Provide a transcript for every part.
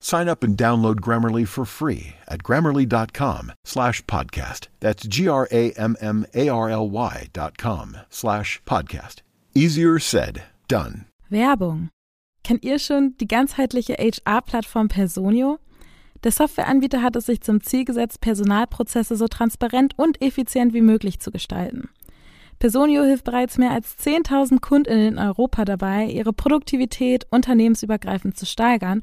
Sign up and download Grammarly for free at grammarly.com slash podcast. That's G-R-A-M-M-A-R-L-Y dot com slash podcast. Easier said, done. Werbung. Kennt ihr schon die ganzheitliche HR-Plattform Personio? Der Softwareanbieter hat es sich zum Ziel gesetzt, Personalprozesse so transparent und effizient wie möglich zu gestalten. Personio hilft bereits mehr als 10.000 Kundinnen in Europa dabei, ihre Produktivität unternehmensübergreifend zu steigern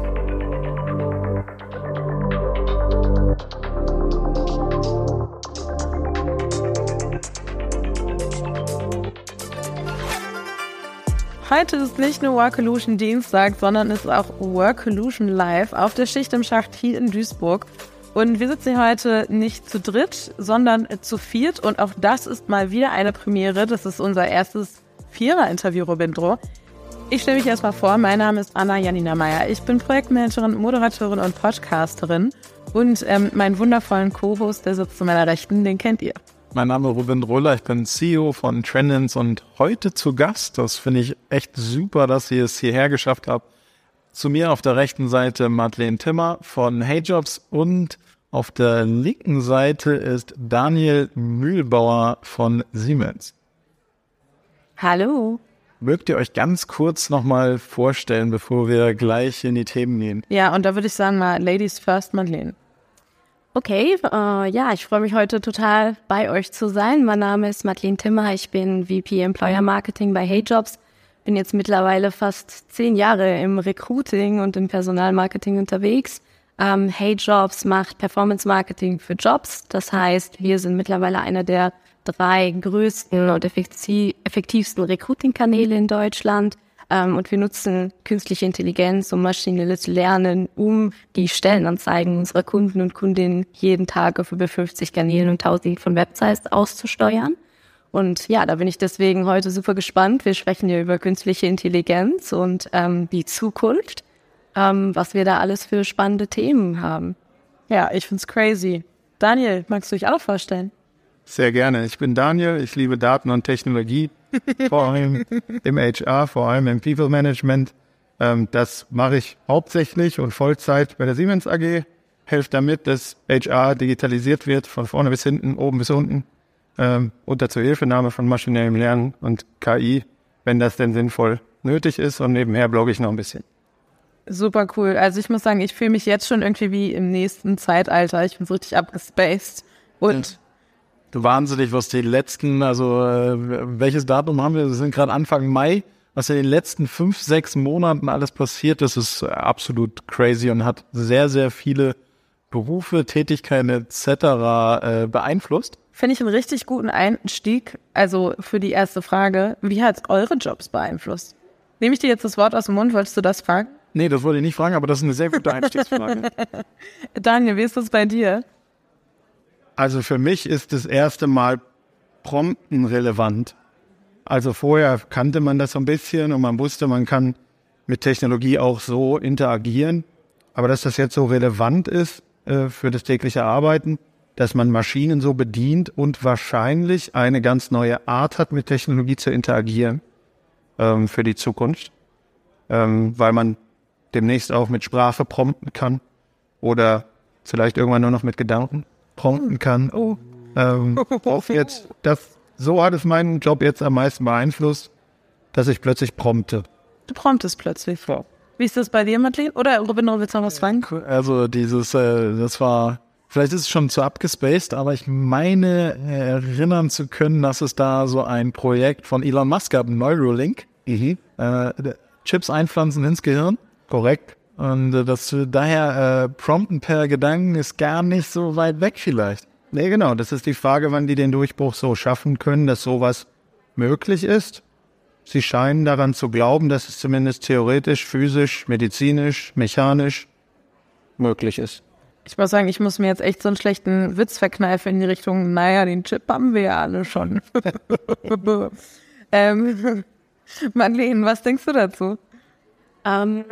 Heute ist nicht nur Workolution Dienstag, sondern ist auch Workolution Live auf der Schicht im Schacht hier in Duisburg. Und wir sitzen hier heute nicht zu dritt, sondern zu viert. Und auch das ist mal wieder eine Premiere. Das ist unser erstes Vierer-Interview, Robindro. Ich stelle mich erstmal vor. Mein Name ist Anna Janina Meyer. Ich bin Projektmanagerin, Moderatorin und Podcasterin. Und ähm, meinen wundervollen Co-Host, der sitzt zu meiner Rechten, den kennt ihr. Mein Name ist Ruben Roller, ich bin CEO von Trendins und heute zu Gast, das finde ich echt super, dass ihr es hierher geschafft habt. Zu mir auf der rechten Seite Madeleine Timmer von HeyJobs und auf der linken Seite ist Daniel Mühlbauer von Siemens. Hallo. Mögt ihr euch ganz kurz nochmal vorstellen, bevor wir gleich in die Themen gehen? Ja, und da würde ich sagen mal Ladies first, Madeleine. Okay, äh, ja, ich freue mich heute total bei euch zu sein. Mein Name ist Madeleine Timmer, ich bin VP Employer Marketing bei HeyJobs. Bin jetzt mittlerweile fast zehn Jahre im Recruiting und im Personalmarketing unterwegs. Ähm, HeyJobs macht Performance Marketing für Jobs. Das heißt, wir sind mittlerweile einer der drei größten und effektivsten Recruiting-Kanäle in Deutschland. Ähm, und wir nutzen künstliche Intelligenz und maschinelles Lernen, um die Stellenanzeigen unserer Kunden und Kundinnen jeden Tag auf über 50 Kanälen und tausend von Websites auszusteuern. Und ja, da bin ich deswegen heute super gespannt. Wir sprechen ja über künstliche Intelligenz und ähm, die Zukunft, ähm, was wir da alles für spannende Themen haben. Ja, ich find's crazy. Daniel, magst du dich auch vorstellen? Sehr gerne. Ich bin Daniel. Ich liebe Daten und Technologie vor allem im HR, vor allem im People Management. Ähm, das mache ich hauptsächlich und Vollzeit bei der Siemens AG. Helfe damit, dass HR digitalisiert wird, von vorne bis hinten, oben bis unten, ähm, unter Zuhilfenahme von maschinellem Lernen und KI, wenn das denn sinnvoll nötig ist. Und nebenher blogge ich noch ein bisschen. Super cool. Also ich muss sagen, ich fühle mich jetzt schon irgendwie wie im nächsten Zeitalter. Ich bin so richtig abgespaced. Und du wahnsinnig, was die letzten, also äh, welches Datum haben wir? Wir sind gerade Anfang Mai. Was in den letzten fünf, sechs Monaten alles passiert ist, ist absolut crazy und hat sehr, sehr viele Berufe, Tätigkeiten etc. Äh, beeinflusst. Finde ich einen richtig guten Einstieg. Also für die erste Frage, wie hat es eure Jobs beeinflusst? Nehme ich dir jetzt das Wort aus dem Mund? Wolltest du das fragen? Nee, das wollte ich nicht fragen, aber das ist eine sehr gute Einstiegsfrage. Daniel, wie ist das bei dir? Also für mich ist das erste Mal Prompten relevant. Also vorher kannte man das so ein bisschen und man wusste, man kann mit Technologie auch so interagieren. Aber dass das jetzt so relevant ist äh, für das tägliche Arbeiten, dass man Maschinen so bedient und wahrscheinlich eine ganz neue Art hat, mit Technologie zu interagieren ähm, für die Zukunft, ähm, weil man demnächst auch mit Sprache prompten kann oder vielleicht irgendwann nur noch mit Gedanken prompten kann. Oh. Ähm, auch jetzt, das, so hat es meinen Job jetzt am meisten beeinflusst, dass ich plötzlich prompte. Du promptest plötzlich. Ja. Wie ist das bei dir, Madeleine? Oder Robin, willst du noch was fragen? Also dieses, äh, das war, vielleicht ist es schon zu abgespaced, aber ich meine erinnern zu können, dass es da so ein Projekt von Elon Musk gab, Neuralink. Mhm. Äh, Chips einpflanzen ins Gehirn. Korrekt. Und äh, das daher äh, Prompten per Gedanken ist gar nicht so weit weg vielleicht. Nee, genau. Das ist die Frage, wann die den Durchbruch so schaffen können, dass sowas möglich ist. Sie scheinen daran zu glauben, dass es zumindest theoretisch, physisch, medizinisch, mechanisch möglich ist. Ich muss sagen, ich muss mir jetzt echt so einen schlechten Witz verkneifen in die Richtung, naja, den Chip haben wir ja alle schon. ähm, Madeleine, was denkst du dazu? Ähm,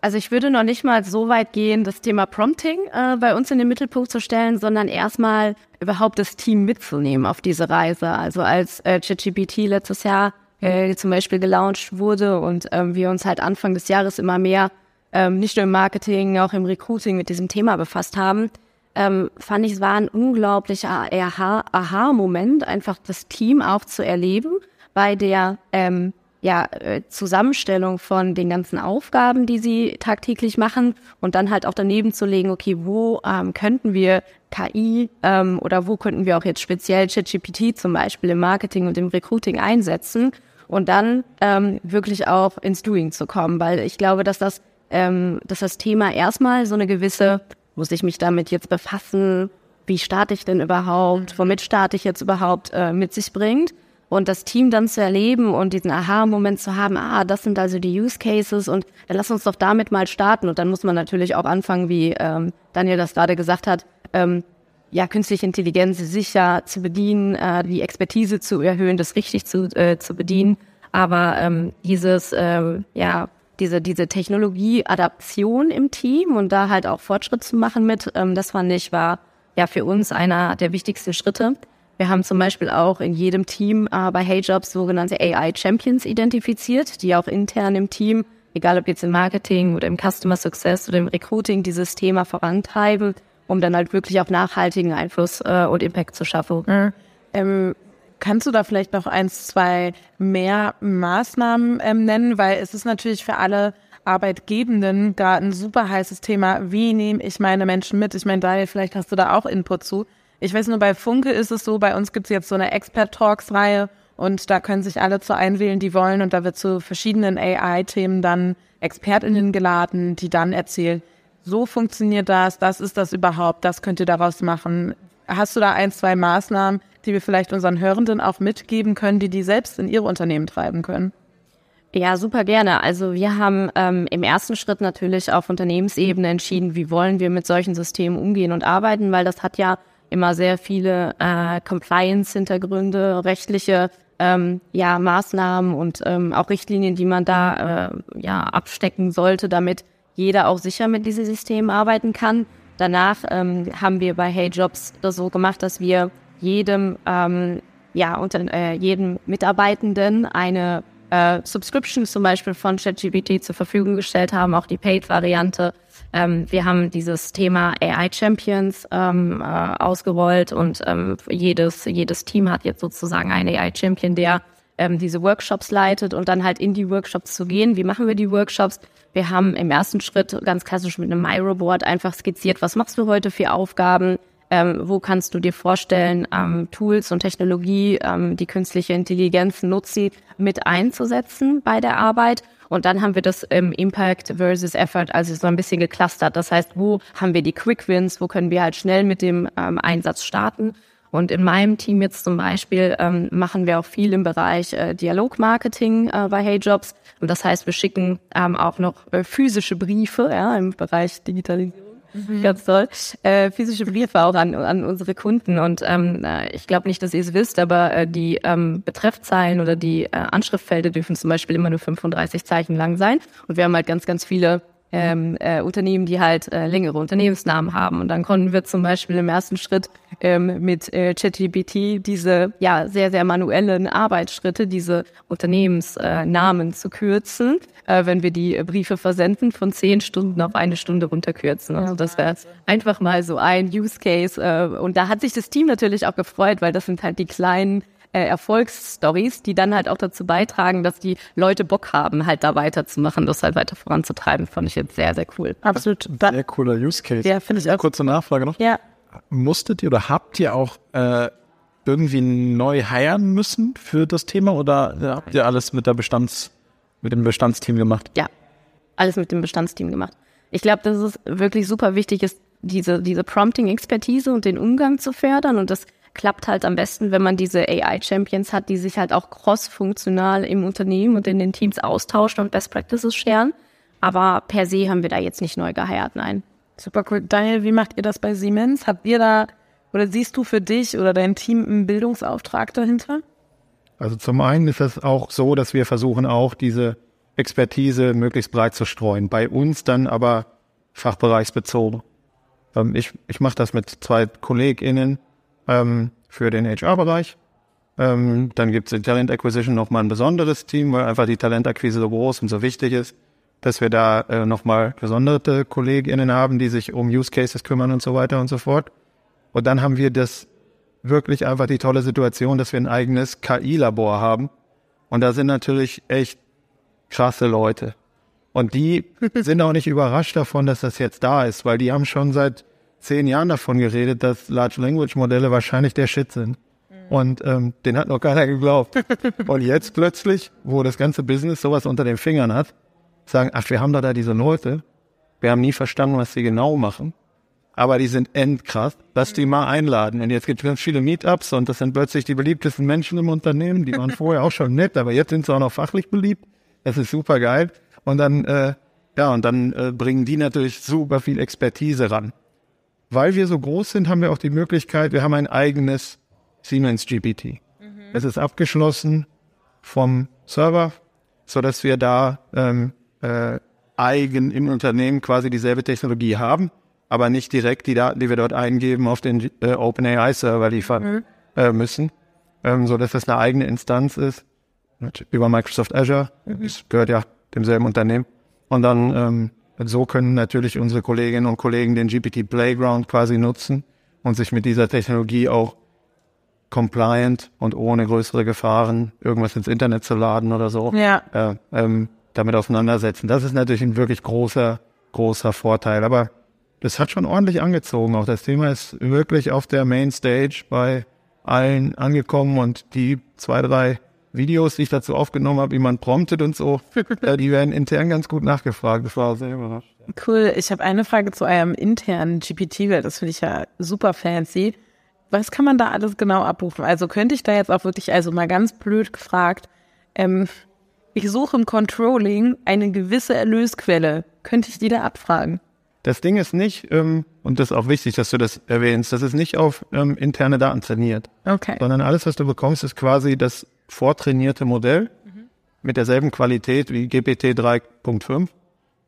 also ich würde noch nicht mal so weit gehen, das Thema Prompting äh, bei uns in den Mittelpunkt zu stellen, sondern erstmal überhaupt das Team mitzunehmen auf diese Reise. Also als äh, ChatGPT letztes Jahr äh, zum Beispiel gelauncht wurde und ähm, wir uns halt Anfang des Jahres immer mehr ähm, nicht nur im Marketing, auch im Recruiting mit diesem Thema befasst haben, ähm, fand ich, es war ein unglaublicher Aha-Moment, einfach das Team auch zu erleben bei der ähm, ja, äh, Zusammenstellung von den ganzen Aufgaben, die sie tagtäglich machen und dann halt auch daneben zu legen, okay, wo ähm, könnten wir KI ähm, oder wo könnten wir auch jetzt speziell ChatGPT zum Beispiel im Marketing und im Recruiting einsetzen und dann ähm, wirklich auch ins Doing zu kommen, weil ich glaube, dass das, ähm, dass das Thema erstmal so eine gewisse, muss ich mich damit jetzt befassen, wie starte ich denn überhaupt, womit starte ich jetzt überhaupt, äh, mit sich bringt und das Team dann zu erleben und diesen Aha-Moment zu haben, ah, das sind also die Use Cases und dann lass uns doch damit mal starten. Und dann muss man natürlich auch anfangen, wie ähm, Daniel das gerade gesagt hat, ähm, ja, künstliche Intelligenz sicher zu bedienen, äh, die Expertise zu erhöhen, das richtig zu, äh, zu bedienen. Aber ähm, dieses, ähm, ja, diese, diese Technologie-Adaption im Team und da halt auch Fortschritt zu machen mit, ähm, das fand ich, war ja für uns einer der wichtigsten Schritte. Wir haben zum Beispiel auch in jedem Team äh, bei HeyJobs sogenannte AI Champions identifiziert, die auch intern im Team, egal ob jetzt im Marketing oder im Customer Success oder im Recruiting, dieses Thema vorantreiben, um dann halt wirklich auch nachhaltigen Einfluss äh, und Impact zu schaffen. Mhm. Ähm, kannst du da vielleicht noch eins, zwei mehr Maßnahmen ähm, nennen? Weil es ist natürlich für alle Arbeitgebenden gerade ein super heißes Thema. Wie nehme ich meine Menschen mit? Ich meine, Daniel, vielleicht hast du da auch Input zu. Ich weiß nur, bei Funke ist es so, bei uns gibt es jetzt so eine Expert-Talks-Reihe und da können sich alle zu einwählen, die wollen und da wird zu verschiedenen AI-Themen dann ExpertInnen geladen, die dann erzählen, so funktioniert das, das ist das überhaupt, das könnt ihr daraus machen. Hast du da ein, zwei Maßnahmen, die wir vielleicht unseren Hörenden auch mitgeben können, die die selbst in ihre Unternehmen treiben können? Ja, super gerne. Also wir haben ähm, im ersten Schritt natürlich auf Unternehmensebene entschieden, wie wollen wir mit solchen Systemen umgehen und arbeiten, weil das hat ja immer sehr viele äh, Compliance-Hintergründe, rechtliche ähm, ja, Maßnahmen und ähm, auch Richtlinien, die man da äh, ja, abstecken sollte, damit jeder auch sicher mit diesem System arbeiten kann. Danach ähm, haben wir bei Hey Jobs das so gemacht, dass wir jedem, ähm, ja, unter, äh, jedem Mitarbeitenden eine äh, Subscriptions zum Beispiel von ChatGPT zur Verfügung gestellt haben, auch die Paid-Variante. Ähm, wir haben dieses Thema AI Champions ähm, äh, ausgerollt und ähm, jedes, jedes Team hat jetzt sozusagen einen AI Champion, der ähm, diese Workshops leitet und dann halt in die Workshops zu gehen. Wie machen wir die Workshops? Wir haben im ersten Schritt ganz klassisch mit einem Miro-Board einfach skizziert, was machst du heute für Aufgaben? Ähm, wo kannst du dir vorstellen, ähm, Tools und Technologie, ähm, die künstliche Intelligenz nutzen, mit einzusetzen bei der Arbeit? Und dann haben wir das ähm, Impact versus Effort, also so ein bisschen geclustert. Das heißt, wo haben wir die Quick Wins, wo können wir halt schnell mit dem ähm, Einsatz starten? Und in meinem Team jetzt zum Beispiel ähm, machen wir auch viel im Bereich äh, Dialogmarketing äh, bei HeyJobs. Und das heißt, wir schicken ähm, auch noch äh, physische Briefe ja, im Bereich Digitalisierung. Mhm. Ganz toll. Äh, physische Briefe auch an, an unsere Kunden. Und ähm, äh, ich glaube nicht, dass ihr es wisst, aber äh, die ähm, Betreffzeilen oder die äh, Anschriftfelder dürfen zum Beispiel immer nur 35 Zeichen lang sein. Und wir haben halt ganz, ganz viele ähm, äh, Unternehmen, die halt äh, längere Unternehmensnamen haben. Und dann konnten wir zum Beispiel im ersten Schritt ähm, mit äh, ChatGPT diese ja sehr, sehr manuellen Arbeitsschritte, diese Unternehmensnamen äh, zu kürzen, äh, wenn wir die Briefe versenden, von zehn Stunden auf eine Stunde runterkürzen. Also das wäre einfach mal so ein Use Case. Äh, und da hat sich das Team natürlich auch gefreut, weil das sind halt die kleinen äh, Erfolgsstories, die dann halt auch dazu beitragen, dass die Leute Bock haben, halt da weiterzumachen, das halt weiter voranzutreiben. Fand ich jetzt sehr, sehr cool. Absolut. Sehr cooler Use Case. Ja, finde ich auch. Kurze Nachfrage noch. Ja. Musstet ihr oder habt ihr auch äh, irgendwie neu heiren müssen für das Thema oder habt ihr alles mit der Bestands, mit dem Bestandsteam gemacht? Ja, alles mit dem Bestandsteam gemacht. Ich glaube, dass es wirklich super wichtig ist, diese, diese Prompting-Expertise und den Umgang zu fördern und das klappt halt am besten, wenn man diese AI-Champions hat, die sich halt auch cross-funktional im Unternehmen und in den Teams austauschen und Best Practices scheren. Aber per se haben wir da jetzt nicht neu geheiert, nein. Super cool. Daniel, wie macht ihr das bei Siemens? Habt ihr da oder siehst du für dich oder dein Team einen Bildungsauftrag dahinter? Also zum einen ist es auch so, dass wir versuchen auch diese Expertise möglichst breit zu streuen. Bei uns dann aber fachbereichsbezogen. Ähm, ich ich mache das mit zwei KollegInnen, ähm, für den HR-Bereich. Ähm, dann gibt es in Talent Acquisition nochmal ein besonderes Team, weil einfach die Talentakquise so groß und so wichtig ist, dass wir da äh, nochmal gesonderte KollegInnen haben, die sich um Use Cases kümmern und so weiter und so fort. Und dann haben wir das wirklich einfach die tolle Situation, dass wir ein eigenes KI-Labor haben. Und da sind natürlich echt krasse Leute. Und die sind auch nicht überrascht davon, dass das jetzt da ist, weil die haben schon seit zehn Jahren davon geredet, dass Large Language Modelle wahrscheinlich der Shit sind. Mhm. Und ähm, den hat noch keiner geglaubt. Und jetzt plötzlich, wo das ganze Business sowas unter den Fingern hat, sagen, ach, wir haben da, da diese Leute, wir haben nie verstanden, was sie genau machen, aber die sind endkrass, lass die mal einladen. Und jetzt gibt es ganz viele Meetups und das sind plötzlich die beliebtesten Menschen im Unternehmen, die waren vorher auch schon nett, aber jetzt sind sie auch noch fachlich beliebt. Das ist super geil. Und dann, äh, ja, und dann äh, bringen die natürlich super viel Expertise ran. Weil wir so groß sind, haben wir auch die Möglichkeit, wir haben ein eigenes Siemens GPT. Mhm. Es ist abgeschlossen vom Server, so dass wir da ähm, äh, eigen im Unternehmen quasi dieselbe Technologie haben, aber nicht direkt die Daten, die wir dort eingeben, auf den äh, OpenAI-Server liefern mhm. äh, müssen, ähm, so dass das eine eigene Instanz ist über Microsoft Azure. Mhm. Das gehört ja demselben Unternehmen. Und dann ähm, so können natürlich unsere Kolleginnen und Kollegen den GPT Playground quasi nutzen und sich mit dieser Technologie auch compliant und ohne größere Gefahren irgendwas ins Internet zu laden oder so ja. äh, ähm, damit auseinandersetzen. Das ist natürlich ein wirklich großer, großer Vorteil. Aber das hat schon ordentlich angezogen. Auch das Thema ist wirklich auf der Mainstage bei allen angekommen und die zwei, drei Videos, die ich dazu aufgenommen habe, wie man promptet und so, äh, die werden intern ganz gut nachgefragt. Das war sehr überrascht. Cool. Ich habe eine Frage zu eurem internen GPT, weil das finde ich ja super fancy. Was kann man da alles genau abrufen? Also könnte ich da jetzt auch wirklich, also mal ganz blöd gefragt, ähm, ich suche im Controlling eine gewisse Erlösquelle. Könnte ich die da abfragen? Das Ding ist nicht, ähm, und das ist auch wichtig, dass du das erwähnst, das ist nicht auf ähm, interne Daten trainiert. Okay. Sondern alles, was du bekommst, ist quasi das vortrainierte Modell mhm. mit derselben Qualität wie GPT 3.5.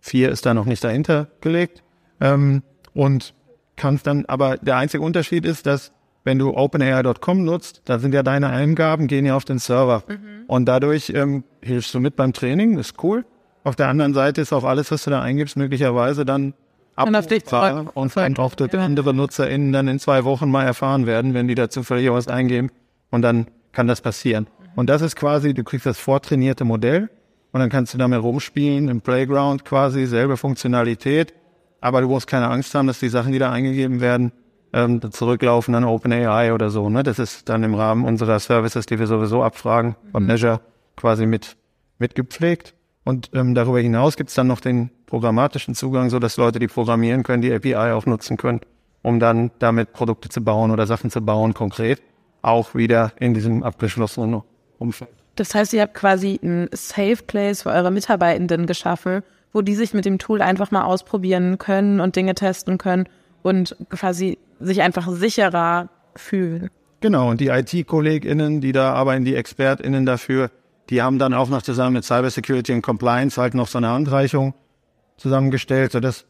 4 ist da noch nicht dahinter gelegt. Ähm, und kannst dann, aber der einzige Unterschied ist, dass wenn du OpenAI.com nutzt, da sind ja deine Eingaben, gehen ja auf den Server. Mhm. Und dadurch ähm, hilfst du mit beim Training, ist cool. Auf der anderen Seite ist auch alles, was du da eingibst, möglicherweise dann abrufbar und auch durch andere NutzerInnen dann in zwei Wochen mal erfahren werden, wenn die da zufällig was eingeben. Und dann kann das passieren. Mhm. Und das ist quasi, du kriegst das vortrainierte Modell und dann kannst du damit rumspielen im Playground quasi, selbe Funktionalität. Aber du musst keine Angst haben, dass die Sachen, die da eingegeben werden, ähm, zurücklaufen an OpenAI oder so. Ne? Das ist dann im Rahmen unserer Services, die wir sowieso abfragen, von Measure mhm. quasi mit, mitgepflegt. Und ähm, darüber hinaus gibt es dann noch den programmatischen Zugang, so dass Leute, die programmieren können, die API auch nutzen können, um dann damit Produkte zu bauen oder Sachen zu bauen, konkret, auch wieder in diesem abgeschlossenen Umfeld. Das heißt, ihr habt quasi ein Safe Place für eure Mitarbeitenden geschaffen, wo die sich mit dem Tool einfach mal ausprobieren können und Dinge testen können und quasi sich einfach sicherer fühlen. Genau, und die IT-KollegInnen, die da arbeiten, die ExpertInnen dafür, die haben dann auch noch zusammen mit Cybersecurity und Compliance halt noch so eine Handreichung zusammengestellt, sodass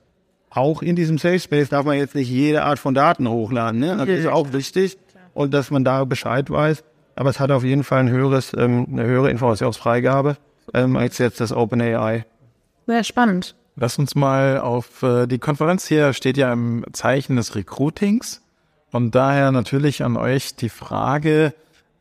auch in diesem Safe Space darf man jetzt nicht jede Art von Daten hochladen. Ne? Das ist auch wichtig und dass man da Bescheid weiß. Aber es hat auf jeden Fall ein höheres, ähm, eine höhere Informationsfreigabe ähm, als jetzt das OpenAI. Sehr spannend. Lass uns mal auf äh, die Konferenz hier steht ja im Zeichen des Recruitings und daher natürlich an euch die Frage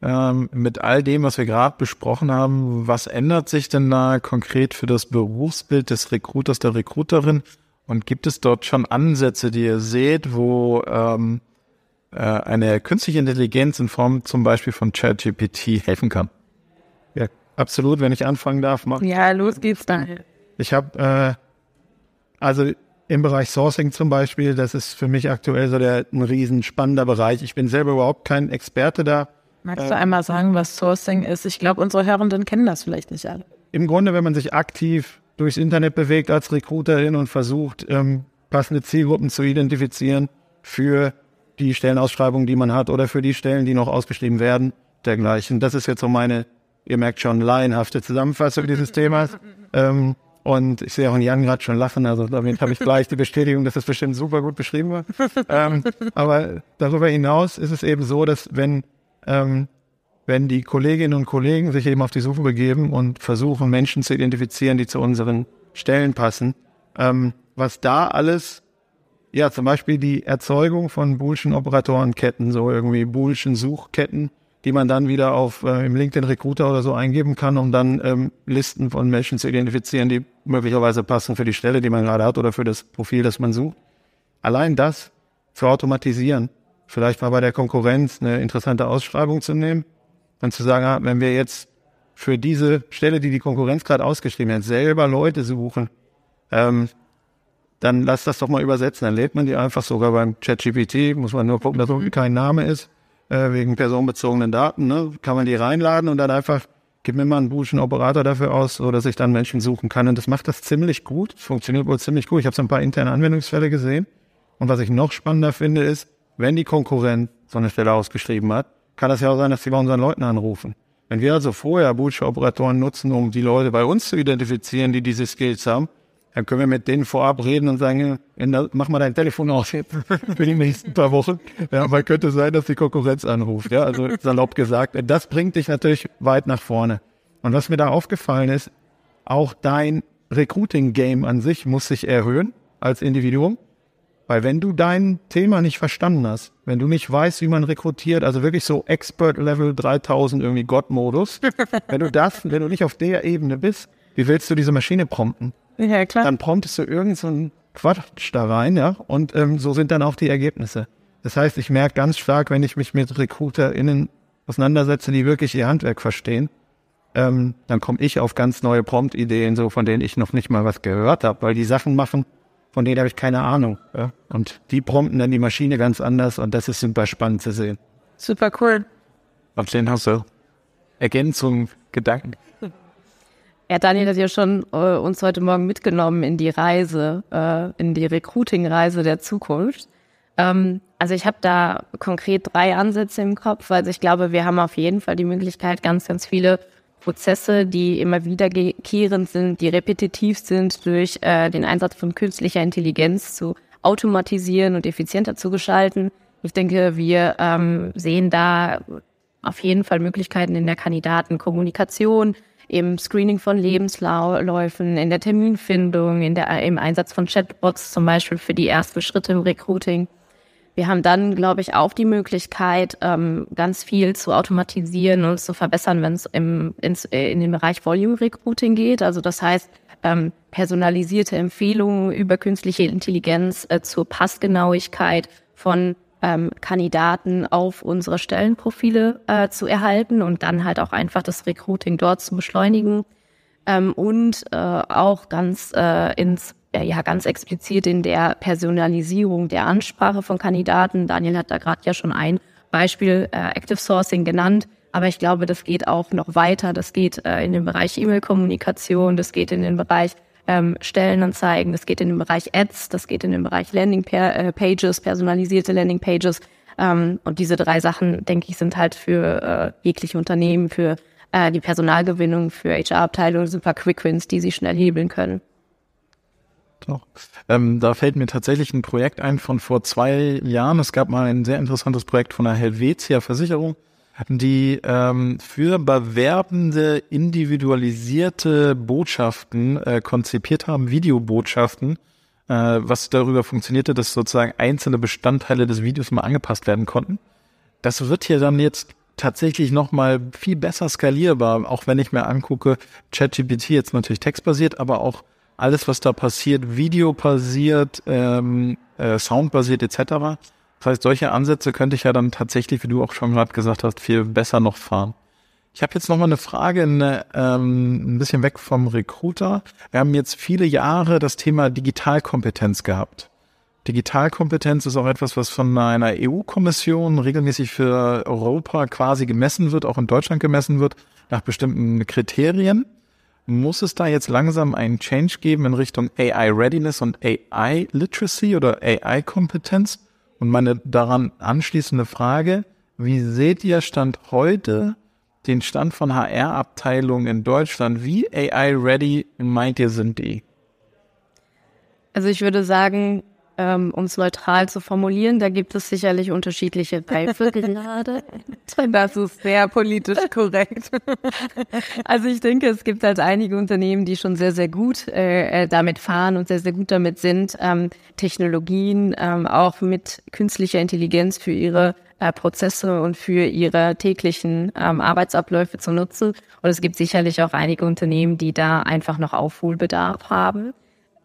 ähm, mit all dem, was wir gerade besprochen haben, was ändert sich denn da konkret für das Berufsbild des Recruiters, der Recruiterin und gibt es dort schon Ansätze, die ihr seht, wo ähm, äh, eine künstliche Intelligenz in Form zum Beispiel von ChatGPT helfen kann? Ja, absolut. Wenn ich anfangen darf, machen. Ja, los geht's dann. Ich habe äh, also im Bereich Sourcing zum Beispiel, das ist für mich aktuell so der ein riesen spannender Bereich. Ich bin selber überhaupt kein Experte da. Magst du einmal sagen, was Sourcing ist? Ich glaube, unsere Hörenden kennen das vielleicht nicht alle. Im Grunde, wenn man sich aktiv durchs Internet bewegt als Recruiterin und versucht, ähm, passende Zielgruppen zu identifizieren für die Stellenausschreibungen, die man hat oder für die Stellen, die noch ausgeschrieben werden, dergleichen. Das ist jetzt so meine, ihr merkt schon, laienhafte Zusammenfassung dieses Themas. Ähm, und ich sehe auch in Jan gerade schon lachen, also damit habe ich gleich die Bestätigung, dass das bestimmt super gut beschrieben war. ähm, aber darüber hinaus ist es eben so, dass wenn, ähm, wenn die Kolleginnen und Kollegen sich eben auf die Suche begeben und versuchen, Menschen zu identifizieren, die zu unseren Stellen passen, ähm, was da alles, ja, zum Beispiel die Erzeugung von Boolschen Operatorenketten, so irgendwie Boolschen Suchketten, die man dann wieder auf äh, im LinkedIn Recruiter oder so eingeben kann, um dann ähm, Listen von Menschen zu identifizieren, die möglicherweise passen für die Stelle, die man gerade hat oder für das Profil, das man sucht. Allein das zu automatisieren, vielleicht mal bei der Konkurrenz eine interessante Ausschreibung zu nehmen, dann zu sagen, ah, wenn wir jetzt für diese Stelle, die die Konkurrenz gerade ausgeschrieben hat, selber Leute suchen, ähm, dann lass das doch mal übersetzen. Dann lädt man die einfach sogar beim ChatGPT, muss man nur gucken, dass mhm. kein Name ist äh, wegen personenbezogenen Daten, ne, kann man die reinladen und dann einfach, gib mir mal einen bullischen Operator dafür aus, so dass ich dann Menschen suchen kann. Und das macht das ziemlich gut, funktioniert wohl ziemlich gut. Ich habe so ein paar interne Anwendungsfälle gesehen. Und was ich noch spannender finde, ist, wenn die Konkurrent so eine Stelle ausgeschrieben hat, kann das ja auch sein, dass sie bei unseren Leuten anrufen. Wenn wir also vorher Bullshit Operatoren nutzen, um die Leute bei uns zu identifizieren, die diese Skills haben, dann können wir mit denen vorab reden und sagen, mach mal dein Telefon aus für die nächsten paar Wochen. Ja, weil könnte sein, dass die Konkurrenz anruft. Ja, also salopp gesagt. Das bringt dich natürlich weit nach vorne. Und was mir da aufgefallen ist, auch dein Recruiting-Game an sich muss sich erhöhen als Individuum. Weil wenn du dein Thema nicht verstanden hast, wenn du nicht weißt, wie man rekrutiert, also wirklich so Expert Level 3000 irgendwie Gott-Modus, wenn du das, wenn du nicht auf der Ebene bist, wie willst du diese Maschine prompten? Ja, klar. Dann promptest du irgend so einen Quatsch da rein, ja, und ähm, so sind dann auch die Ergebnisse. Das heißt, ich merke ganz stark, wenn ich mich mit RecruiterInnen auseinandersetze, die wirklich ihr Handwerk verstehen, ähm, dann komme ich auf ganz neue Prompt-Ideen, so von denen ich noch nicht mal was gehört habe, weil die Sachen machen, von denen habe ich keine Ahnung. Ja? Und die prompten dann die Maschine ganz anders und das ist super spannend zu sehen. Super cool. Auf den hast du Ergänzung, Gedanken. Ja, Daniel hat ja schon äh, uns heute Morgen mitgenommen in die Reise, äh, in die Recruiting-Reise der Zukunft. Ähm, also ich habe da konkret drei Ansätze im Kopf, weil ich glaube, wir haben auf jeden Fall die Möglichkeit, ganz, ganz viele Prozesse, die immer wiederkehrend sind, die repetitiv sind, durch äh, den Einsatz von künstlicher Intelligenz zu automatisieren und effizienter zu gestalten. Ich denke, wir ähm, sehen da auf jeden Fall Möglichkeiten in der Kandidatenkommunikation, im Screening von Lebensläufen, in der Terminfindung, in der, im Einsatz von Chatbots zum Beispiel für die ersten Schritte im Recruiting. Wir haben dann, glaube ich, auch die Möglichkeit, ähm, ganz viel zu automatisieren und zu verbessern, wenn es äh, in den Bereich Volume Recruiting geht. Also das heißt, ähm, personalisierte Empfehlungen über künstliche Intelligenz äh, zur Passgenauigkeit von ähm, Kandidaten auf unsere Stellenprofile äh, zu erhalten und dann halt auch einfach das Recruiting dort zu beschleunigen ähm, und äh, auch ganz äh, ins ja ganz explizit in der Personalisierung der Ansprache von Kandidaten. Daniel hat da gerade ja schon ein Beispiel äh, Active Sourcing genannt. Aber ich glaube, das geht auch noch weiter. Das geht äh, in den Bereich E-Mail-Kommunikation, das geht in den Bereich ähm, Stellenanzeigen, das geht in den Bereich Ads, das geht in den Bereich Landing-Pages, äh, personalisierte Landing-Pages. Ähm, und diese drei Sachen, denke ich, sind halt für äh, jegliche Unternehmen, für äh, die Personalgewinnung, für HR-Abteilungen super Quick Wins, die sie schnell hebeln können. Doch. Ähm, da fällt mir tatsächlich ein Projekt ein von vor zwei Jahren. Es gab mal ein sehr interessantes Projekt von der Helvetia Versicherung die ähm, für bewerbende individualisierte Botschaften äh, konzipiert haben, Videobotschaften, äh, was darüber funktionierte, dass sozusagen einzelne Bestandteile des Videos mal angepasst werden konnten. Das wird hier dann jetzt tatsächlich nochmal viel besser skalierbar, auch wenn ich mir angucke, ChatGPT jetzt natürlich textbasiert, aber auch alles, was da passiert, videobasiert, ähm, äh, soundbasiert etc. Das heißt, solche Ansätze könnte ich ja dann tatsächlich, wie du auch schon gerade gesagt hast, viel besser noch fahren. Ich habe jetzt noch mal eine Frage, eine, ähm, ein bisschen weg vom Recruiter. Wir haben jetzt viele Jahre das Thema Digitalkompetenz gehabt. Digitalkompetenz ist auch etwas, was von einer EU-Kommission regelmäßig für Europa quasi gemessen wird, auch in Deutschland gemessen wird, nach bestimmten Kriterien. Muss es da jetzt langsam einen Change geben in Richtung AI Readiness und AI Literacy oder AI Kompetenz? Und meine daran anschließende Frage, wie seht ihr Stand heute den Stand von HR-Abteilungen in Deutschland? Wie AI-ready meint ihr sind die? Also ich würde sagen, ähm, um es neutral zu formulieren, da gibt es sicherlich unterschiedliche Reife gerade. Das ist sehr politisch korrekt. Also ich denke, es gibt halt einige Unternehmen, die schon sehr, sehr gut äh, äh, damit fahren und sehr, sehr gut damit sind, ähm, Technologien ähm, auch mit künstlicher Intelligenz für ihre äh, Prozesse und für ihre täglichen ähm, Arbeitsabläufe zu nutzen. Und es gibt sicherlich auch einige Unternehmen, die da einfach noch Aufholbedarf haben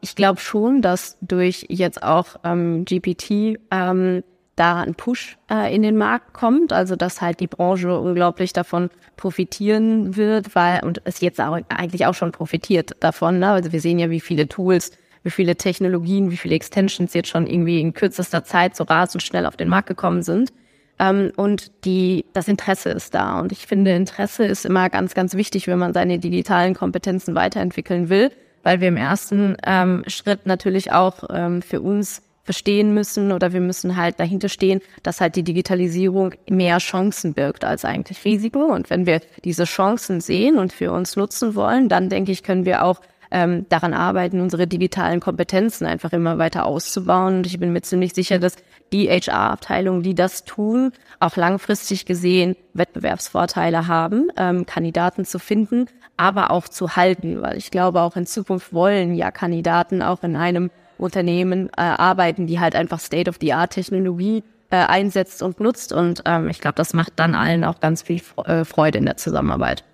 ich glaube schon, dass durch jetzt auch ähm, GPT ähm, da ein Push äh, in den Markt kommt, also dass halt die Branche unglaublich davon profitieren wird, weil und es jetzt auch, eigentlich auch schon profitiert davon. Ne? Also wir sehen ja, wie viele Tools, wie viele Technologien, wie viele Extensions jetzt schon irgendwie in kürzester Zeit so rasend schnell auf den Markt gekommen sind. Ähm, und die, das Interesse ist da. Und ich finde, Interesse ist immer ganz, ganz wichtig, wenn man seine digitalen Kompetenzen weiterentwickeln will weil wir im ersten ähm, Schritt natürlich auch ähm, für uns verstehen müssen oder wir müssen halt dahinter stehen, dass halt die Digitalisierung mehr Chancen birgt als eigentlich Risiko. Und wenn wir diese Chancen sehen und für uns nutzen wollen, dann denke ich, können wir auch ähm, daran arbeiten, unsere digitalen Kompetenzen einfach immer weiter auszubauen. Und ich bin mir ziemlich sicher, dass die HR-Abteilungen, die das tun, auch langfristig gesehen Wettbewerbsvorteile haben, ähm, Kandidaten zu finden, aber auch zu halten, weil ich glaube, auch in Zukunft wollen ja Kandidaten auch in einem Unternehmen äh, arbeiten, die halt einfach State-of-the-Art-Technologie äh, einsetzt und nutzt. Und ähm, ich glaube, das macht dann allen auch ganz viel äh, Freude in der Zusammenarbeit.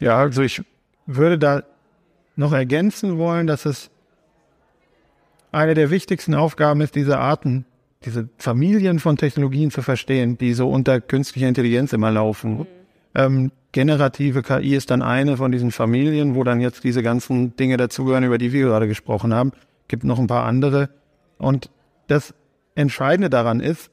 Ja, also ich würde da noch ergänzen wollen, dass es eine der wichtigsten Aufgaben ist, diese Arten, diese Familien von Technologien zu verstehen, die so unter künstlicher Intelligenz immer laufen. Mhm. Ähm, generative KI ist dann eine von diesen Familien, wo dann jetzt diese ganzen Dinge dazugehören, über die wir gerade gesprochen haben. Gibt noch ein paar andere. Und das Entscheidende daran ist,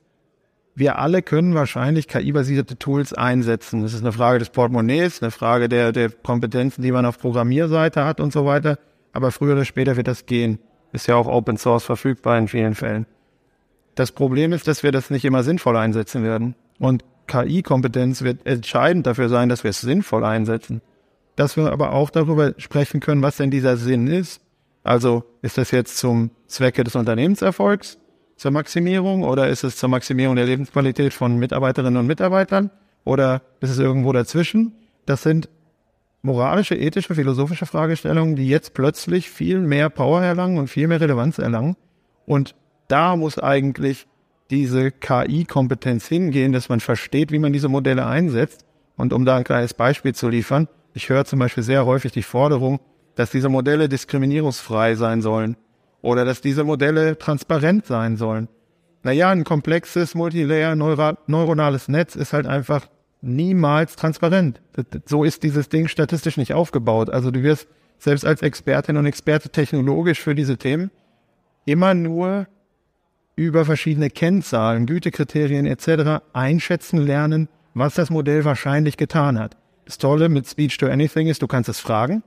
wir alle können wahrscheinlich KI-basierte Tools einsetzen. Das ist eine Frage des Portemonnaies, eine Frage der, der Kompetenzen, die man auf Programmierseite hat und so weiter. Aber früher oder später wird das gehen. Ist ja auch Open Source verfügbar in vielen Fällen. Das Problem ist, dass wir das nicht immer sinnvoll einsetzen werden. Und KI-Kompetenz wird entscheidend dafür sein, dass wir es sinnvoll einsetzen. Dass wir aber auch darüber sprechen können, was denn dieser Sinn ist. Also ist das jetzt zum Zwecke des Unternehmenserfolgs? zur Maximierung oder ist es zur Maximierung der Lebensqualität von Mitarbeiterinnen und Mitarbeitern oder ist es irgendwo dazwischen? Das sind moralische, ethische, philosophische Fragestellungen, die jetzt plötzlich viel mehr Power erlangen und viel mehr Relevanz erlangen. Und da muss eigentlich diese KI-Kompetenz hingehen, dass man versteht, wie man diese Modelle einsetzt. Und um da ein kleines Beispiel zu liefern, ich höre zum Beispiel sehr häufig die Forderung, dass diese Modelle diskriminierungsfrei sein sollen oder dass diese Modelle transparent sein sollen. Naja, ein komplexes Multilayer neuronales Netz ist halt einfach niemals transparent. So ist dieses Ding statistisch nicht aufgebaut. Also du wirst selbst als Expertin und Experte technologisch für diese Themen immer nur über verschiedene Kennzahlen, Gütekriterien etc. einschätzen lernen, was das Modell wahrscheinlich getan hat. Das Tolle mit Speech to Anything ist, du kannst es fragen.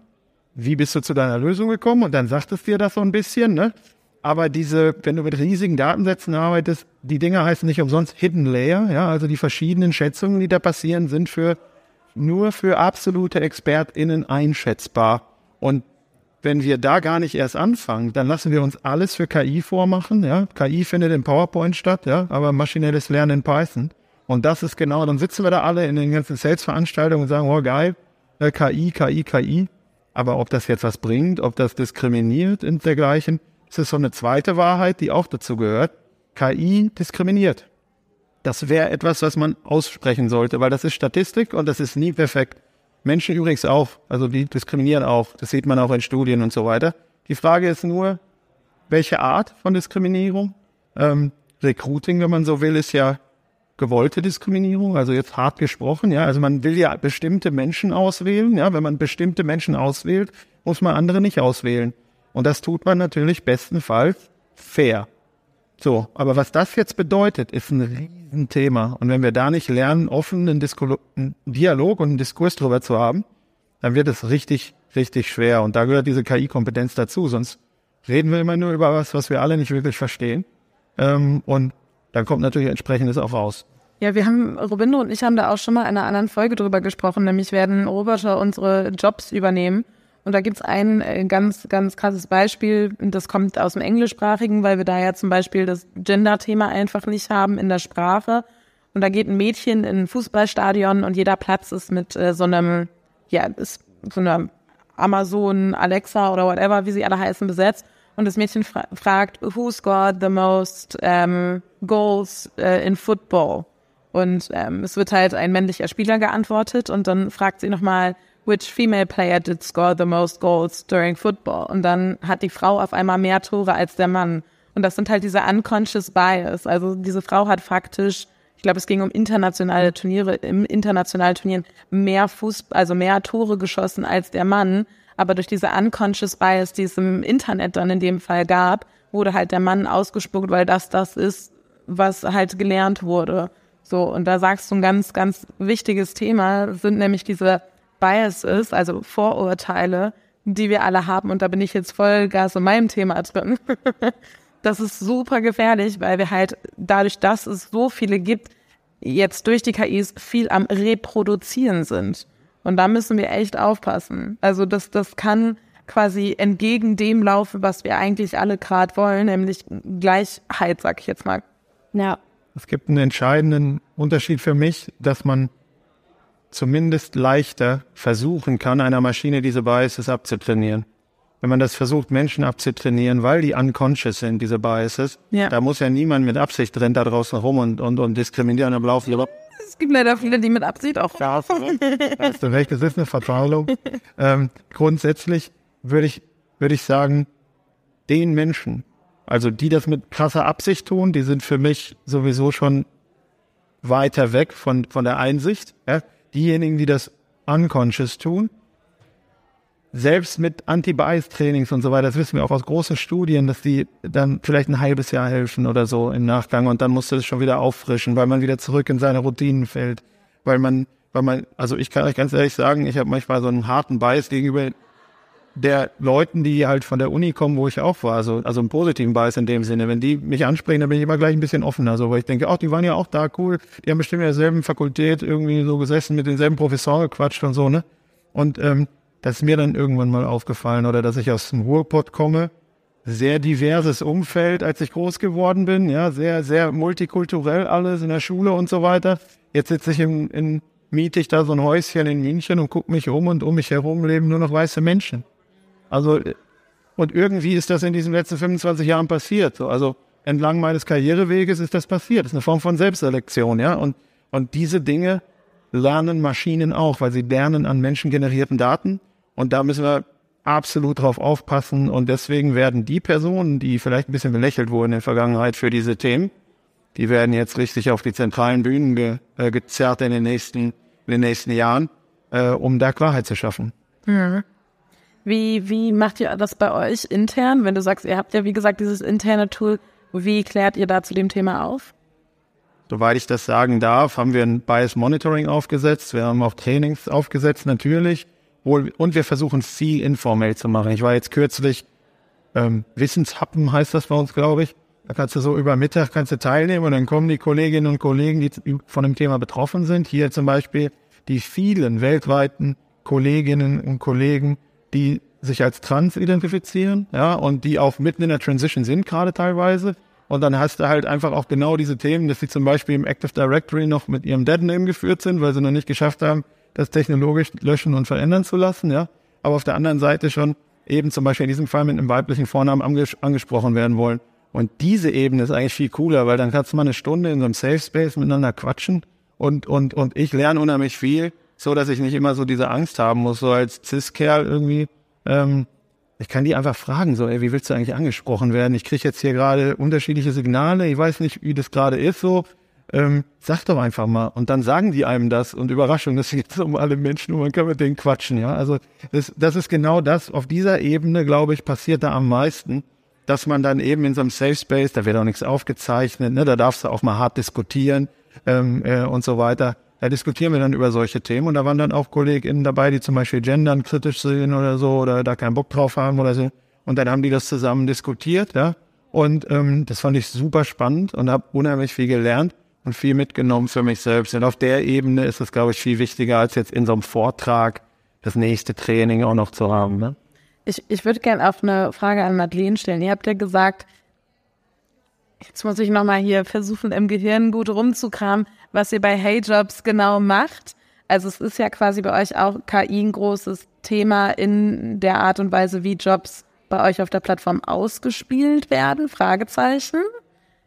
Wie bist du zu deiner Lösung gekommen? Und dann sagt es dir das so ein bisschen, ne? Aber diese, wenn du mit riesigen Datensätzen arbeitest, die Dinge heißen nicht umsonst Hidden Layer, ja, also die verschiedenen Schätzungen, die da passieren, sind für nur für absolute ExpertInnen einschätzbar. Und wenn wir da gar nicht erst anfangen, dann lassen wir uns alles für KI vormachen, ja. KI findet in PowerPoint statt, ja, aber maschinelles Lernen in Python. Und das ist genau, dann sitzen wir da alle in den ganzen Sales-Veranstaltungen und sagen, oh geil, äh, KI, KI, KI. Aber ob das jetzt was bringt, ob das diskriminiert und dergleichen, es ist so eine zweite Wahrheit, die auch dazu gehört. KI diskriminiert. Das wäre etwas, was man aussprechen sollte, weil das ist Statistik und das ist nie perfekt. Menschen übrigens auch, also die diskriminieren auch. Das sieht man auch in Studien und so weiter. Die Frage ist nur, welche Art von Diskriminierung? Ähm, Recruiting, wenn man so will, ist ja gewollte Diskriminierung, also jetzt hart gesprochen, ja. Also man will ja bestimmte Menschen auswählen, ja. Wenn man bestimmte Menschen auswählt, muss man andere nicht auswählen. Und das tut man natürlich bestenfalls fair. So, aber was das jetzt bedeutet, ist ein Riesenthema. Und wenn wir da nicht lernen, offen einen, Disku einen Dialog und einen Diskurs drüber zu haben, dann wird es richtig, richtig schwer. Und da gehört diese KI-Kompetenz dazu. Sonst reden wir immer nur über was, was wir alle nicht wirklich verstehen. Ähm, und dann kommt natürlich entsprechendes auch raus. Ja, wir haben, Robindo und ich haben da auch schon mal in einer anderen Folge drüber gesprochen, nämlich werden Roboter unsere Jobs übernehmen. Und da gibt's ein äh, ganz, ganz krasses Beispiel, das kommt aus dem Englischsprachigen, weil wir da ja zum Beispiel das Gender-Thema einfach nicht haben in der Sprache. Und da geht ein Mädchen in ein Fußballstadion und jeder Platz ist mit äh, so einem, ja, ist so einer Amazon, Alexa oder whatever, wie sie alle heißen, besetzt. Und das Mädchen fra fragt, who scored the most um, goals uh, in football? Und ähm, es wird halt ein männlicher Spieler geantwortet und dann fragt sie nochmal, which female player did score the most goals during football? Und dann hat die Frau auf einmal mehr Tore als der Mann. Und das sind halt diese unconscious bias. Also diese Frau hat faktisch, ich glaube, es ging um internationale Turniere, im internationalen Turnieren mehr Fuß, also mehr Tore geschossen als der Mann. Aber durch diese unconscious bias, die es im Internet dann in dem Fall gab, wurde halt der Mann ausgespuckt, weil das das ist, was halt gelernt wurde. So, und da sagst du ein ganz, ganz wichtiges Thema, sind nämlich diese Biases, also Vorurteile, die wir alle haben. Und da bin ich jetzt voll Gas in meinem Thema drin. das ist super gefährlich, weil wir halt dadurch, dass es so viele gibt, jetzt durch die KIs viel am Reproduzieren sind. Und da müssen wir echt aufpassen. Also das, das kann quasi entgegen dem laufen, was wir eigentlich alle gerade wollen, nämlich Gleichheit, sag ich jetzt mal. Ja. Es gibt einen entscheidenden Unterschied für mich, dass man zumindest leichter versuchen kann, einer Maschine diese Biases abzutrainieren. Wenn man das versucht, Menschen abzutrainieren, weil die unconscious sind, diese Biases, ja. da muss ja niemand mit Absicht rennt da draußen rum und, und, und diskriminieren am Laufen. Es gibt leider viele, die mit Absicht auch. Ja, hast du recht, das ist eine Verteilung. ähm, grundsätzlich würde ich, würde ich sagen, den Menschen, also die das mit krasser Absicht tun, die sind für mich sowieso schon weiter weg von, von der Einsicht. Ja? Diejenigen, die das unconscious tun, selbst mit Anti-Bias-Trainings und so weiter, das wissen wir auch aus großen Studien, dass die dann vielleicht ein halbes Jahr helfen oder so im Nachgang und dann musst du es schon wieder auffrischen, weil man wieder zurück in seine Routinen fällt, weil man, weil man, also ich kann euch ganz ehrlich sagen, ich habe manchmal so einen harten Bias gegenüber der Leuten, die halt von der Uni kommen, wo ich auch war, also, also einen positiven Bias in dem Sinne. Wenn die mich ansprechen, dann bin ich immer gleich ein bisschen offener, so, weil ich denke, ach, die waren ja auch da, cool, die haben bestimmt in derselben Fakultät irgendwie so gesessen, mit denselben Professoren gequatscht und so, ne? Und ähm, das ist mir dann irgendwann mal aufgefallen, oder dass ich aus dem Ruhrpott komme sehr diverses Umfeld, als ich groß geworden bin. Ja, sehr, sehr multikulturell alles in der Schule und so weiter. Jetzt sitze ich in, in miete ich da so ein Häuschen in München und gucke mich um und um mich herum leben nur noch weiße Menschen. Also, und irgendwie ist das in diesen letzten 25 Jahren passiert. So, also entlang meines Karriereweges ist das passiert. Das ist eine Form von Selbstselektion, ja. Und, und diese Dinge lernen Maschinen auch, weil sie lernen an menschengenerierten Daten. Und da müssen wir absolut drauf aufpassen. Und deswegen werden die Personen, die vielleicht ein bisschen belächelt wurden in der Vergangenheit für diese Themen, die werden jetzt richtig auf die zentralen Bühnen ge, äh, gezerrt in den nächsten, in den nächsten Jahren, äh, um da Klarheit zu schaffen. Mhm. Wie, wie macht ihr das bei euch intern? Wenn du sagst, ihr habt ja wie gesagt dieses interne Tool, wie klärt ihr da zu dem Thema auf? Soweit ich das sagen darf, haben wir ein Bias Monitoring aufgesetzt. Wir haben auch Trainings aufgesetzt, natürlich. Und wir versuchen viel informell zu machen. Ich war jetzt kürzlich, ähm, Wissenshappen heißt das bei uns, glaube ich. Da kannst du so über Mittag kannst du teilnehmen und dann kommen die Kolleginnen und Kollegen, die von dem Thema betroffen sind. Hier zum Beispiel die vielen weltweiten Kolleginnen und Kollegen, die sich als trans identifizieren, ja, und die auch mitten in der Transition sind gerade teilweise. Und dann hast du halt einfach auch genau diese Themen, dass sie zum Beispiel im Active Directory noch mit ihrem Deadname geführt sind, weil sie noch nicht geschafft haben, das technologisch löschen und verändern zu lassen, ja. Aber auf der anderen Seite schon eben zum Beispiel in diesem Fall mit einem weiblichen Vornamen anges angesprochen werden wollen. Und diese Ebene ist eigentlich viel cooler, weil dann kannst du mal eine Stunde in so einem Safe Space miteinander quatschen und, und, und ich lerne unheimlich viel, so dass ich nicht immer so diese Angst haben muss, so als Cis-Kerl irgendwie. Ähm, ich kann die einfach fragen, so, ey, wie willst du eigentlich angesprochen werden? Ich kriege jetzt hier gerade unterschiedliche Signale, ich weiß nicht, wie das gerade ist, so. Ähm, sag doch einfach mal. Und dann sagen die einem das und Überraschung, das geht um alle Menschen und man kann mit denen quatschen, ja. Also das, das ist genau das. Auf dieser Ebene, glaube ich, passiert da am meisten dass man dann eben in so einem Safe Space, da wird auch nichts aufgezeichnet, ne, da darfst du auch mal hart diskutieren ähm, äh, und so weiter. Da diskutieren wir dann über solche Themen und da waren dann auch KollegInnen dabei, die zum Beispiel gendern kritisch sind oder so oder da keinen Bock drauf haben oder so. Und dann haben die das zusammen diskutiert, ja. Und ähm, das fand ich super spannend und habe unheimlich viel gelernt und viel mitgenommen für mich selbst. Und auf der Ebene ist es, glaube ich, viel wichtiger, als jetzt in so einem Vortrag das nächste Training auch noch zu haben. Ne? Ich, ich würde gerne auch eine Frage an Madeleine stellen. Ihr habt ja gesagt, jetzt muss ich nochmal hier versuchen, im Gehirn gut rumzukramen, was ihr bei Hey Jobs genau macht. Also es ist ja quasi bei euch auch KI ein großes Thema in der Art und Weise, wie Jobs bei euch auf der Plattform ausgespielt werden? Fragezeichen.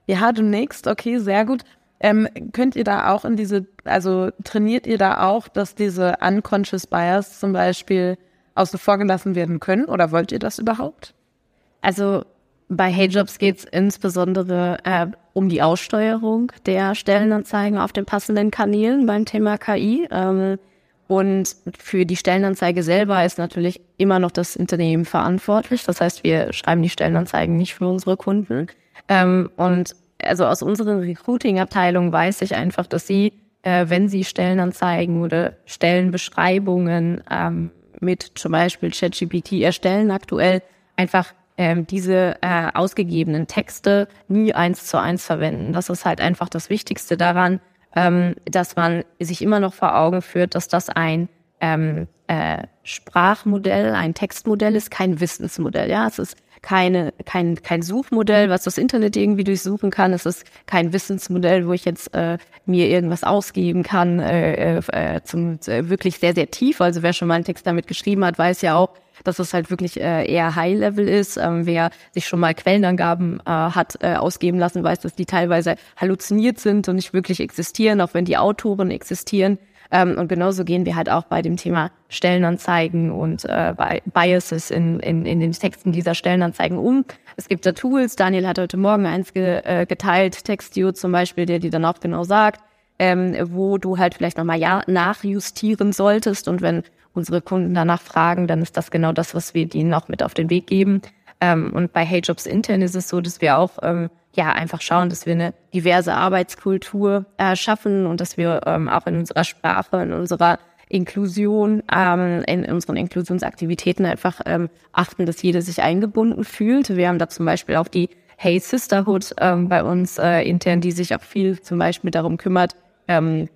Ja, nix. Okay, sehr gut. Ähm, könnt ihr da auch in diese, also trainiert ihr da auch, dass diese unconscious bias zum Beispiel außen vor gelassen werden können oder wollt ihr das überhaupt? Also bei HeyJobs geht es insbesondere äh, um die Aussteuerung der Stellenanzeigen auf den passenden Kanälen beim Thema KI. Ähm, und für die Stellenanzeige selber ist natürlich immer noch das Unternehmen verantwortlich. Das heißt, wir schreiben die Stellenanzeigen nicht für unsere Kunden. Ähm, und also aus unseren Recruiting-Abteilungen weiß ich einfach, dass sie, äh, wenn sie Stellenanzeigen oder Stellenbeschreibungen ähm, mit zum Beispiel ChatGPT erstellen aktuell, einfach ähm, diese äh, ausgegebenen Texte nie eins zu eins verwenden. Das ist halt einfach das Wichtigste daran, ähm, dass man sich immer noch vor Augen führt, dass das ein ähm, äh, Sprachmodell, ein Textmodell ist, kein Wissensmodell. Ja, es ist keine, kein, kein Suchmodell, was das Internet irgendwie durchsuchen kann. Es ist kein Wissensmodell, wo ich jetzt äh, mir irgendwas ausgeben kann, äh, äh, zum äh, wirklich sehr, sehr tief. Also wer schon mal einen Text damit geschrieben hat, weiß ja auch, dass es halt wirklich äh, eher High-Level ist. Ähm, wer sich schon mal Quellenangaben äh, hat äh, ausgeben lassen, weiß, dass die teilweise halluziniert sind und nicht wirklich existieren, auch wenn die Autoren existieren. Ähm, und genauso gehen wir halt auch bei dem Thema Stellenanzeigen und äh, bei Biases in, in, in den Texten dieser Stellenanzeigen um. Es gibt da Tools, Daniel hat heute Morgen eins ge, äh, geteilt, Textio zum Beispiel, der dir dann auch genau sagt, ähm, wo du halt vielleicht nochmal ja, nachjustieren solltest. Und wenn unsere Kunden danach fragen, dann ist das genau das, was wir ihnen auch mit auf den Weg geben. Ähm, und bei HeyJobs intern ist es so, dass wir auch ähm, ja einfach schauen, dass wir eine diverse Arbeitskultur äh, schaffen und dass wir ähm, auch in unserer Sprache, in unserer Inklusion, ähm, in unseren Inklusionsaktivitäten einfach ähm, achten, dass jeder sich eingebunden fühlt. Wir haben da zum Beispiel auch die Hey Sisterhood ähm, bei uns äh, intern, die sich auch viel zum Beispiel darum kümmert, ähm,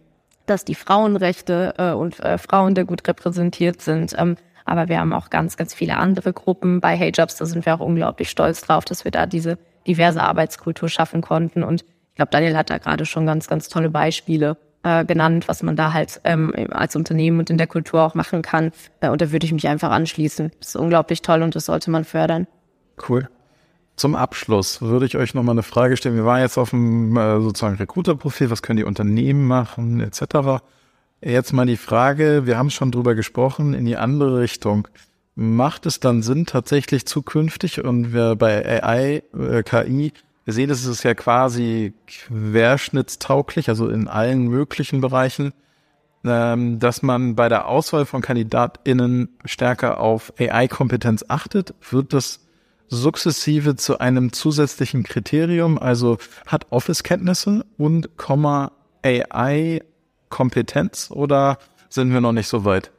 dass die Frauenrechte äh, und äh, Frauen da gut repräsentiert sind. Ähm, aber wir haben auch ganz, ganz viele andere Gruppen bei Hey Jobs. Da sind wir auch unglaublich stolz drauf, dass wir da diese diverse Arbeitskultur schaffen konnten. Und ich glaube, Daniel hat da gerade schon ganz, ganz tolle Beispiele äh, genannt, was man da halt ähm, als Unternehmen und in der Kultur auch machen kann. Äh, und da würde ich mich einfach anschließen. Das ist unglaublich toll und das sollte man fördern. Cool. Zum Abschluss würde ich euch nochmal eine Frage stellen. Wir waren jetzt auf dem äh, sozusagen Recruiter-Profil, was können die Unternehmen machen, etc. Jetzt mal die Frage, wir haben schon drüber gesprochen, in die andere Richtung. Macht es dann Sinn tatsächlich zukünftig und wir bei AI, äh, KI, wir sehen, es ist ja quasi querschnittstauglich, also in allen möglichen Bereichen, ähm, dass man bei der Auswahl von KandidatInnen stärker auf AI-Kompetenz achtet? Wird das sukzessive zu einem zusätzlichen Kriterium, also hat Office-Kenntnisse und Komma AI-Kompetenz oder sind wir noch nicht so weit?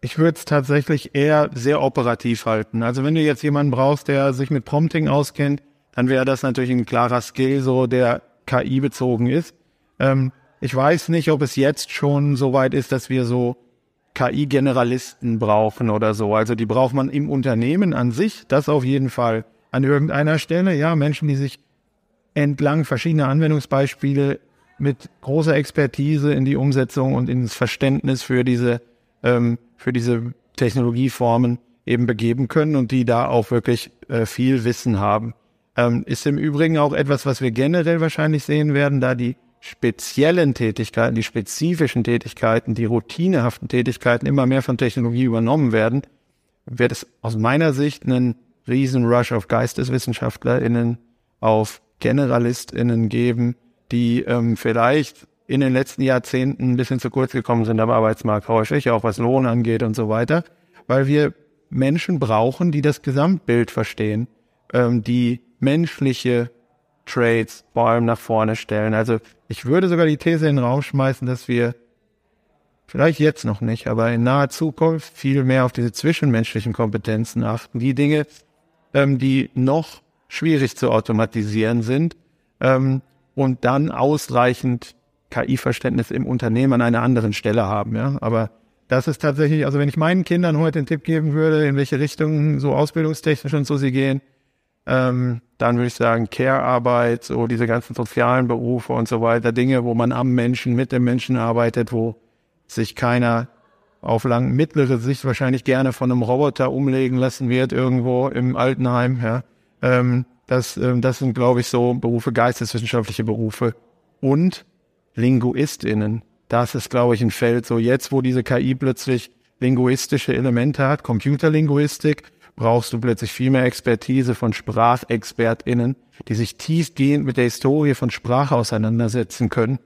Ich würde es tatsächlich eher sehr operativ halten. Also wenn du jetzt jemanden brauchst, der sich mit Prompting auskennt, dann wäre das natürlich ein klarer Skill, so der KI bezogen ist. Ähm, ich weiß nicht, ob es jetzt schon so weit ist, dass wir so KI-Generalisten brauchen oder so. Also die braucht man im Unternehmen an sich, das auf jeden Fall. An irgendeiner Stelle, ja, Menschen, die sich entlang verschiedener Anwendungsbeispiele mit großer Expertise in die Umsetzung und ins Verständnis für diese, ähm, für diese Technologieformen eben begeben können und die da auch wirklich äh, viel Wissen haben. Ähm, ist im Übrigen auch etwas, was wir generell wahrscheinlich sehen werden, da die speziellen Tätigkeiten, die spezifischen Tätigkeiten, die routinehaften Tätigkeiten immer mehr von Technologie übernommen werden, wird es aus meiner Sicht einen riesen Rush auf GeisteswissenschaftlerInnen, auf GeneralistInnen geben, die ähm, vielleicht in den letzten Jahrzehnten ein bisschen zu kurz gekommen sind am Arbeitsmarkt. Häufig, auch was Lohn angeht und so weiter, weil wir Menschen brauchen, die das Gesamtbild verstehen, ähm, die menschliche Trades vor allem nach vorne stellen. Also ich würde sogar die These in den Raum schmeißen, dass wir vielleicht jetzt noch nicht, aber in naher Zukunft viel mehr auf diese zwischenmenschlichen Kompetenzen achten. Die Dinge, ähm, die noch schwierig zu automatisieren sind ähm, und dann ausreichend KI-Verständnis im Unternehmen an einer anderen Stelle haben. Ja? Aber das ist tatsächlich, also wenn ich meinen Kindern heute einen Tipp geben würde, in welche Richtung so ausbildungstechnisch und so sie gehen, ähm, dann würde ich sagen Care-Arbeit, so diese ganzen sozialen Berufe und so weiter, Dinge, wo man am Menschen, mit dem Menschen arbeitet, wo sich keiner auf lang mittlere Sicht wahrscheinlich gerne von einem Roboter umlegen lassen wird irgendwo im Altenheim. Ja. Ähm, das, ähm, das sind, glaube ich, so Berufe, geisteswissenschaftliche Berufe und LinguistInnen. Das ist, glaube ich, ein Feld. So jetzt, wo diese KI plötzlich linguistische Elemente hat, Computerlinguistik, brauchst du plötzlich viel mehr Expertise von SprachexpertInnen, die sich tiefgehend mit der Historie von Sprache auseinandersetzen können,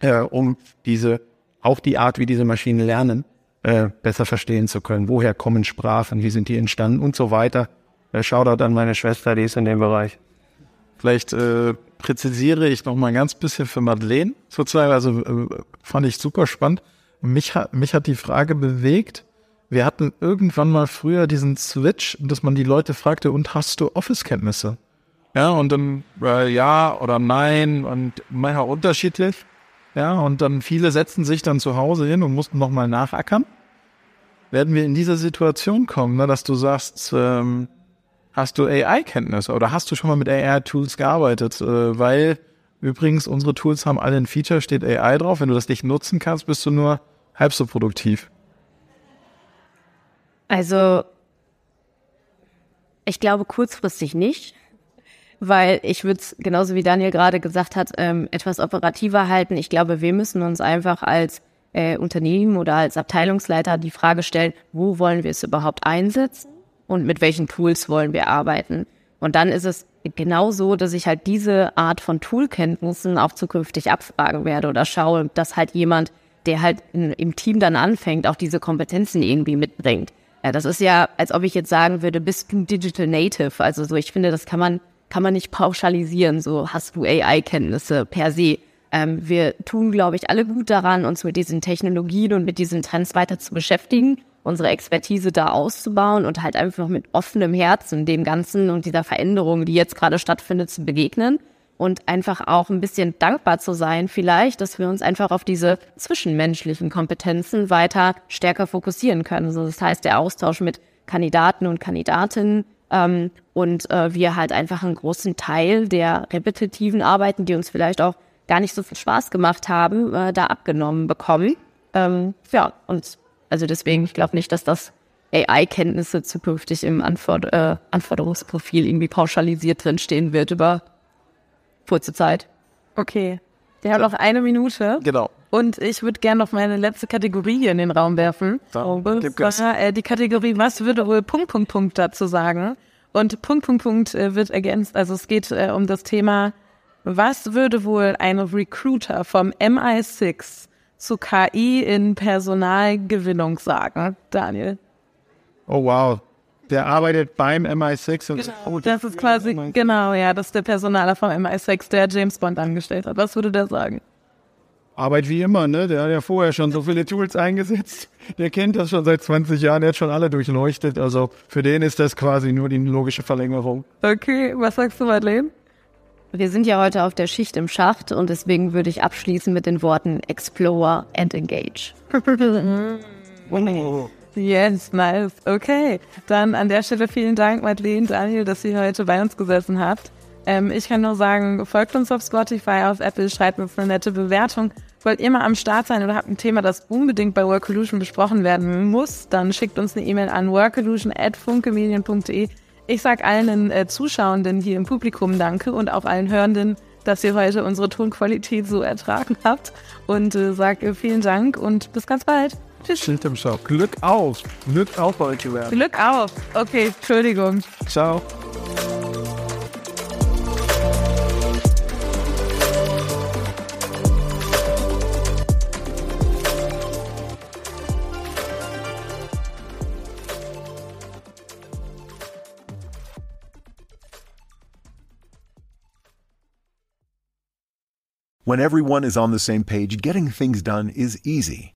äh, um diese, auch die Art, wie diese Maschinen lernen, äh, besser verstehen zu können. Woher kommen Sprachen, wie sind die entstanden und so weiter. Äh, Shoutout an meine Schwester, die ist in dem Bereich. Vielleicht äh, präzisiere ich noch mal ein ganz bisschen für Madeleine sozusagen. Also äh, fand ich super spannend. Mich hat, mich hat die Frage bewegt, wir hatten irgendwann mal früher diesen Switch, dass man die Leute fragte, und hast du Office-Kenntnisse? Ja, und dann äh, ja oder nein und manchmal unterschiedlich. Ja, und dann viele setzen sich dann zu Hause hin und mussten nochmal nachackern. Werden wir in diese Situation kommen, ne, dass du sagst, ähm, hast du AI-Kenntnisse oder hast du schon mal mit AI-Tools gearbeitet? Äh, weil übrigens unsere Tools haben alle ein Feature, steht AI drauf. Wenn du das nicht nutzen kannst, bist du nur halb so produktiv. Also, ich glaube kurzfristig nicht, weil ich würde es, genauso wie Daniel gerade gesagt hat, ähm, etwas operativer halten. Ich glaube, wir müssen uns einfach als äh, Unternehmen oder als Abteilungsleiter die Frage stellen, wo wollen wir es überhaupt einsetzen und mit welchen Tools wollen wir arbeiten. Und dann ist es genau so, dass ich halt diese Art von Toolkenntnissen auch zukünftig abfragen werde oder schaue, dass halt jemand, der halt in, im Team dann anfängt, auch diese Kompetenzen irgendwie mitbringt. Ja, das ist ja, als ob ich jetzt sagen würde, bist du Digital Native? Also so, ich finde, das kann man, kann man nicht pauschalisieren. So hast du AI-Kenntnisse per se. Ähm, wir tun, glaube ich, alle gut daran, uns mit diesen Technologien und mit diesen Trends weiter zu beschäftigen, unsere Expertise da auszubauen und halt einfach mit offenem Herzen dem Ganzen und dieser Veränderung, die jetzt gerade stattfindet, zu begegnen. Und einfach auch ein bisschen dankbar zu sein, vielleicht, dass wir uns einfach auf diese zwischenmenschlichen Kompetenzen weiter stärker fokussieren können. Also das heißt, der Austausch mit Kandidaten und Kandidatinnen ähm, und äh, wir halt einfach einen großen Teil der repetitiven Arbeiten, die uns vielleicht auch gar nicht so viel Spaß gemacht haben, äh, da abgenommen bekommen. Ähm, ja, und also deswegen, ich glaube nicht, dass das AI-Kenntnisse zukünftig im Anforder äh, Anforderungsprofil irgendwie pauschalisiert drinstehen wird über kurze Zeit. Okay. Wir haben noch eine Minute. Genau. Und ich würde gerne noch meine letzte Kategorie hier in den Raum werfen. Da, Gas. zwar äh, die Kategorie, was würde wohl Punkt, Punkt, Punkt dazu sagen? Und Punkt, Punkt, Punkt äh, wird ergänzt. Also es geht äh, um das Thema, was würde wohl ein Recruiter vom MI6 zu KI in Personalgewinnung sagen? Daniel. Oh wow. Der arbeitet beim MI6 und oh, Das ist quasi, genau, ja, das ist der Personaler vom MI6, der James Bond angestellt hat. Was würde der sagen? Arbeit wie immer, ne? Der hat ja vorher schon so viele Tools eingesetzt. Der kennt das schon seit 20 Jahren, der hat schon alle durchleuchtet. Also für den ist das quasi nur die logische Verlängerung. Okay, was sagst du, Madeleine? Wir sind ja heute auf der Schicht im Schacht und deswegen würde ich abschließen mit den Worten Explore and Engage. Yes, nice. Okay. Dann an der Stelle vielen Dank, Madeleine, Daniel, dass ihr heute bei uns gesessen habt. Ähm, ich kann nur sagen, folgt uns auf Spotify, auf Apple, schreibt uns eine nette Bewertung. Wollt ihr mal am Start sein oder habt ein Thema, das unbedingt bei Workolution besprochen werden muss, dann schickt uns eine E-Mail an workolution.funkemedien.de. Ich sag allen äh, Zuschauenden hier im Publikum danke und auch allen Hörenden, dass ihr heute unsere Tonqualität so ertragen habt. Und äh, sag äh, vielen Dank und bis ganz bald. Tschüss. Schild im Shop. Glück auf. Glück auf, wollt ihr werden. Glück auf. Okay, Entschuldigung. Ciao. When everyone is on the same page, getting things done is easy.